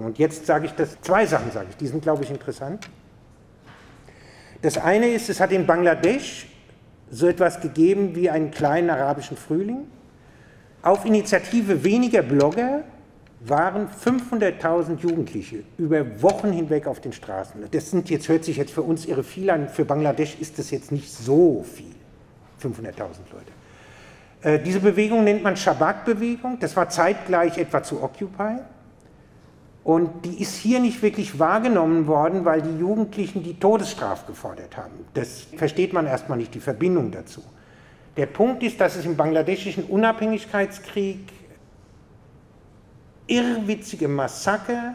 Und jetzt sage ich das, zwei Sachen sage ich, die sind, glaube ich, interessant. Das eine ist, es hat in Bangladesch so etwas gegeben wie einen kleinen arabischen Frühling. Auf Initiative weniger Blogger waren 500.000 Jugendliche über Wochen hinweg auf den Straßen. Das sind jetzt, hört sich jetzt für uns irre viel an, für Bangladesch ist das jetzt nicht so viel, 500.000 Leute. Äh, diese Bewegung nennt man Shabbat-Bewegung, das war zeitgleich etwa zu Occupy. Und die ist hier nicht wirklich wahrgenommen worden, weil die Jugendlichen die Todesstrafe gefordert haben. Das versteht man erstmal nicht, die Verbindung dazu. Der Punkt ist, dass es im bangladeschischen Unabhängigkeitskrieg irrwitzige Massaker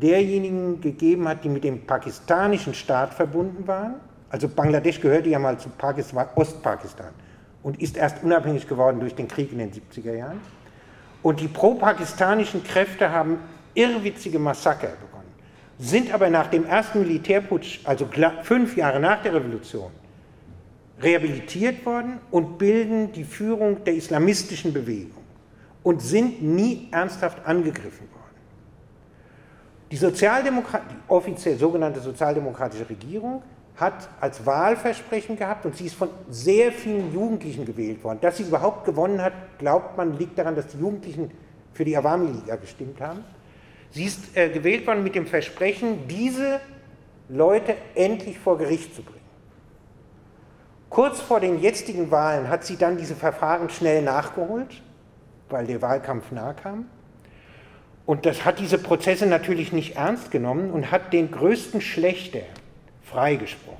derjenigen gegeben hat, die mit dem pakistanischen Staat verbunden waren. Also Bangladesch gehörte ja mal zu Pakistan, Ostpakistan und ist erst unabhängig geworden durch den Krieg in den 70er Jahren. Und die pro-pakistanischen Kräfte haben irrwitzige Massaker begonnen, sind aber nach dem ersten Militärputsch, also fünf Jahre nach der Revolution, rehabilitiert worden und bilden die Führung der islamistischen Bewegung und sind nie ernsthaft angegriffen worden. Die, Sozialdemokrat die offiziell sogenannte sozialdemokratische Regierung hat als Wahlversprechen gehabt und sie ist von sehr vielen Jugendlichen gewählt worden. Dass sie überhaupt gewonnen hat, glaubt man, liegt daran, dass die Jugendlichen für die Awami Liga gestimmt haben. Sie ist äh, gewählt worden mit dem Versprechen, diese Leute endlich vor Gericht zu bringen. Kurz vor den jetzigen Wahlen hat sie dann diese Verfahren schnell nachgeholt, weil der Wahlkampf nahe kam. Und das hat diese Prozesse natürlich nicht ernst genommen und hat den größten Schlechter freigesprochen.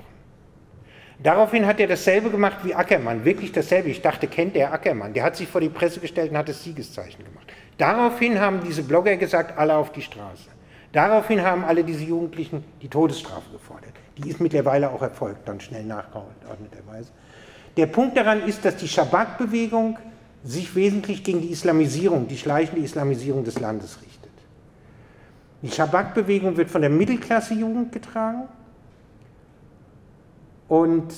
Daraufhin hat er dasselbe gemacht wie Ackermann, wirklich dasselbe. Ich dachte, kennt der Ackermann. Der hat sich vor die Presse gestellt und hat das Siegeszeichen gemacht. Daraufhin haben diese Blogger gesagt, alle auf die Straße. Daraufhin haben alle diese Jugendlichen die Todesstrafe gefordert. Die ist mittlerweile auch erfolgt, dann schnell nachgeordneterweise. Der Punkt daran ist, dass die Schabak-Bewegung sich wesentlich gegen die Islamisierung, die schleichende Islamisierung des Landes richtet. Die Schabak-Bewegung wird von der Mittelklasse-Jugend getragen und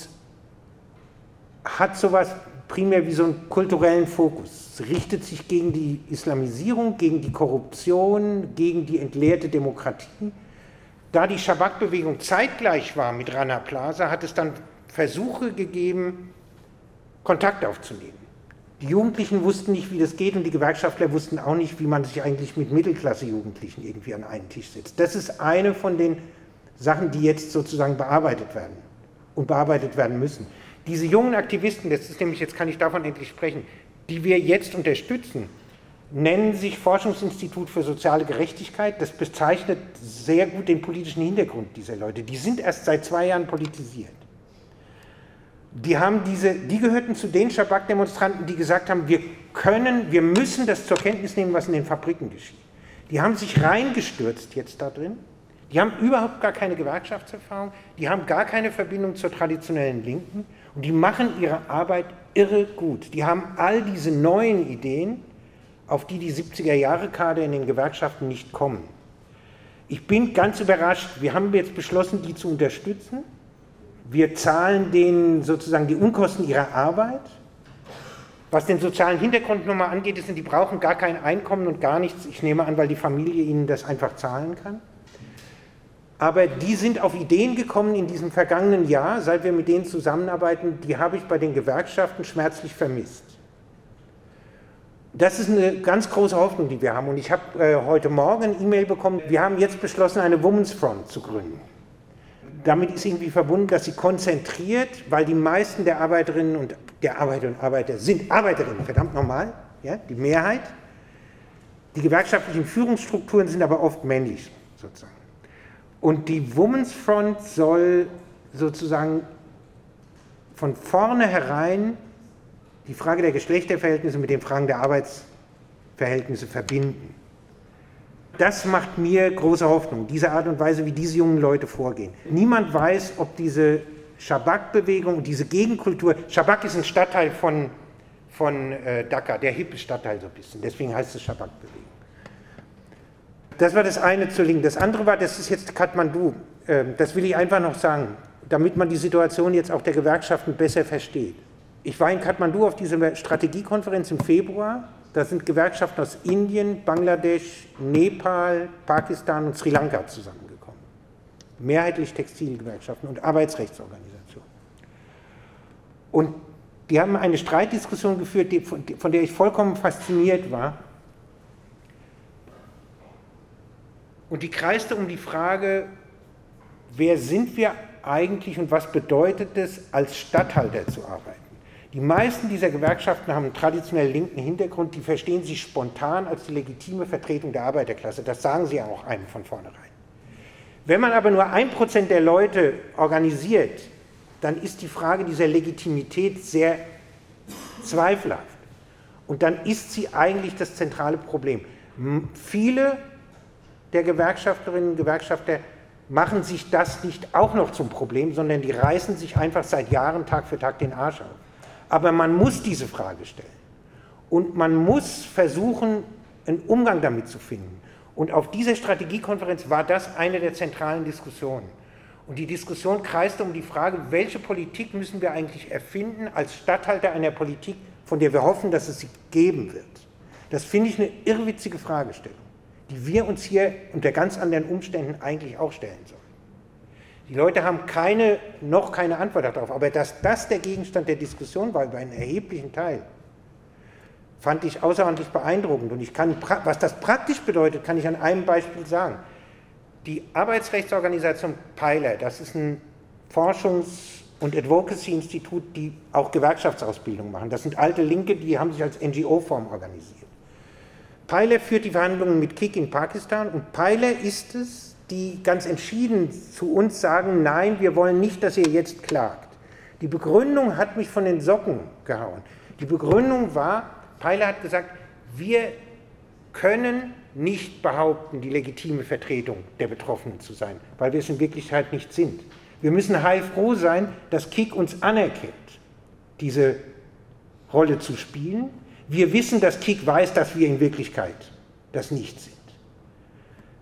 hat sowas primär wie so einen kulturellen Fokus. Es richtet sich gegen die Islamisierung, gegen die Korruption, gegen die entleerte Demokratie. Da die Schabak-Bewegung zeitgleich war mit Rana Plaza, hat es dann Versuche gegeben, Kontakt aufzunehmen. Die Jugendlichen wussten nicht, wie das geht und die Gewerkschaftler wussten auch nicht, wie man sich eigentlich mit Mittelklasse-Jugendlichen irgendwie an einen Tisch setzt. Das ist eine von den Sachen, die jetzt sozusagen bearbeitet werden und bearbeitet werden müssen. Diese jungen Aktivisten, das ist nämlich, jetzt kann ich davon endlich sprechen, die wir jetzt unterstützen, nennen sich Forschungsinstitut für soziale Gerechtigkeit. Das bezeichnet sehr gut den politischen Hintergrund dieser Leute. Die sind erst seit zwei Jahren politisiert. Die, haben diese, die gehörten zu den Schabak-Demonstranten, die gesagt haben, wir können, wir müssen das zur Kenntnis nehmen, was in den Fabriken geschieht. Die haben sich reingestürzt jetzt da drin die haben überhaupt gar keine Gewerkschaftserfahrung, die haben gar keine Verbindung zur traditionellen Linken und die machen ihre Arbeit irre gut. Die haben all diese neuen Ideen, auf die die 70er Jahre Kader in den Gewerkschaften nicht kommen. Ich bin ganz überrascht, wir haben jetzt beschlossen, die zu unterstützen. Wir zahlen denen sozusagen die Unkosten ihrer Arbeit. Was den sozialen Hintergrund nochmal angeht, ist, die brauchen gar kein Einkommen und gar nichts. Ich nehme an, weil die Familie ihnen das einfach zahlen kann aber die sind auf Ideen gekommen in diesem vergangenen Jahr, seit wir mit denen zusammenarbeiten, die habe ich bei den Gewerkschaften schmerzlich vermisst. Das ist eine ganz große Hoffnung, die wir haben. Und ich habe äh, heute Morgen eine E-Mail bekommen, wir haben jetzt beschlossen, eine Women's Front zu gründen. Damit ist irgendwie verbunden, dass sie konzentriert, weil die meisten der Arbeiterinnen und der Arbeiter und Arbeiter sind Arbeiterinnen, verdammt normal, ja, die Mehrheit. Die gewerkschaftlichen Führungsstrukturen sind aber oft männlich sozusagen. Und die Women's Front soll sozusagen von vornherein die Frage der Geschlechterverhältnisse mit den Fragen der Arbeitsverhältnisse verbinden. Das macht mir große Hoffnung, diese Art und Weise, wie diese jungen Leute vorgehen. Niemand weiß, ob diese Schabak-Bewegung, diese Gegenkultur, Schabak ist ein Stadtteil von, von äh, Dhaka, der hippe Stadtteil so ein bisschen, deswegen heißt es Schabak-Bewegung. Das war das eine zu linken. Das andere war, das ist jetzt Kathmandu. Ähm, das will ich einfach noch sagen, damit man die Situation jetzt auch der Gewerkschaften besser versteht. Ich war in Kathmandu auf dieser Strategiekonferenz im Februar. da sind Gewerkschaften aus Indien, Bangladesch, Nepal, Pakistan und Sri Lanka zusammengekommen. Mehrheitlich Textilgewerkschaften und Arbeitsrechtsorganisationen. Und die haben eine Streitdiskussion geführt, von der ich vollkommen fasziniert war. Und die kreiste um die Frage, wer sind wir eigentlich und was bedeutet es, als Statthalter zu arbeiten? Die meisten dieser Gewerkschaften haben einen traditionell linken Hintergrund, die verstehen sich spontan als die legitime Vertretung der Arbeiterklasse. Das sagen sie auch einem von vornherein. Wenn man aber nur ein Prozent der Leute organisiert, dann ist die Frage dieser Legitimität sehr zweifelhaft. Und dann ist sie eigentlich das zentrale Problem. Viele der Gewerkschafterinnen und Gewerkschafter machen sich das nicht auch noch zum Problem, sondern die reißen sich einfach seit Jahren Tag für Tag den Arsch auf. Aber man muss diese Frage stellen. Und man muss versuchen, einen Umgang damit zu finden. Und auf dieser Strategiekonferenz war das eine der zentralen Diskussionen. Und die Diskussion kreiste um die Frage, welche Politik müssen wir eigentlich erfinden als Statthalter einer Politik, von der wir hoffen, dass es sie geben wird. Das finde ich eine irrwitzige Fragestellung, die wir uns hier unter ganz anderen Umständen eigentlich auch stellen sollen. Die Leute haben keine, noch keine Antwort darauf, aber dass das der Gegenstand der Diskussion war über einen erheblichen Teil, fand ich außerordentlich beeindruckend. Und ich kann, was das praktisch bedeutet, kann ich an einem Beispiel sagen. Die Arbeitsrechtsorganisation Peiler, das ist ein Forschungs- und Advocacy-Institut, die auch Gewerkschaftsausbildung machen. Das sind alte Linke, die haben sich als NGO-Form organisiert. Peiler führt die Verhandlungen mit KIK in Pakistan und Peiler ist es, die ganz entschieden zu uns sagen, nein, wir wollen nicht, dass ihr jetzt klagt. Die Begründung hat mich von den Socken gehauen. Die Begründung war, Peiler hat gesagt, wir können nicht behaupten, die legitime Vertretung der Betroffenen zu sein, weil wir es in Wirklichkeit nicht sind. Wir müssen heilfroh sein, dass KIK uns anerkennt, diese Rolle zu spielen. Wir wissen, dass KIK weiß, dass wir in Wirklichkeit das nicht sind.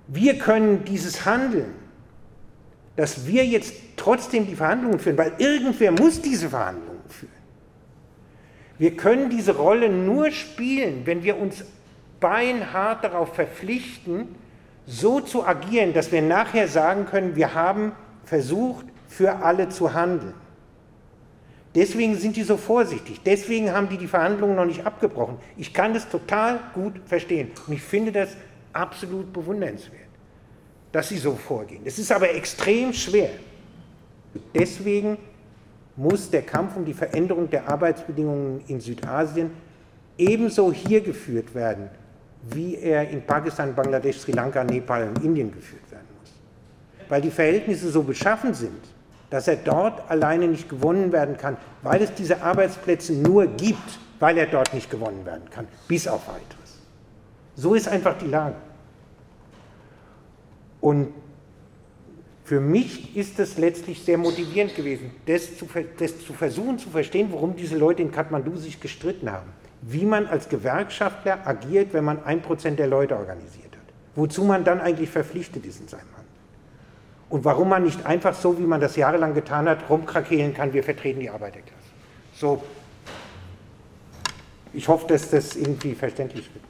Wir können dieses Handeln, dass wir jetzt trotzdem die Verhandlungen führen, weil irgendwer muss diese Verhandlungen führen. Wir können diese Rolle nur spielen, wenn wir uns beinhart darauf verpflichten, so zu agieren, dass wir nachher sagen können, wir haben versucht, für alle zu handeln. Deswegen sind die so vorsichtig. Deswegen haben die die Verhandlungen noch nicht abgebrochen. Ich kann das total gut verstehen. Und ich finde das absolut bewundernswert, dass sie so vorgehen. Es ist aber extrem schwer. Deswegen muss der Kampf um die Veränderung der Arbeitsbedingungen in Südasien ebenso hier geführt werden, wie er in Pakistan, Bangladesch, Sri Lanka, Nepal und Indien geführt werden muss. Weil die Verhältnisse so beschaffen sind, dass er dort alleine nicht gewonnen werden kann, weil es diese Arbeitsplätze nur gibt, weil er dort nicht gewonnen werden kann, bis auf weiteres. So ist einfach die Lage. Und für mich ist es letztlich sehr motivierend gewesen, das zu, das zu versuchen zu verstehen, warum diese Leute in Kathmandu sich gestritten haben wie man als Gewerkschaftler agiert, wenn man ein Prozent der Leute organisiert hat. Wozu man dann eigentlich verpflichtet ist in seinem Handel. Und warum man nicht einfach so, wie man das jahrelang getan hat, rumkrakehlen kann, wir vertreten die Arbeiterklasse. So, ich hoffe, dass das irgendwie verständlich wird.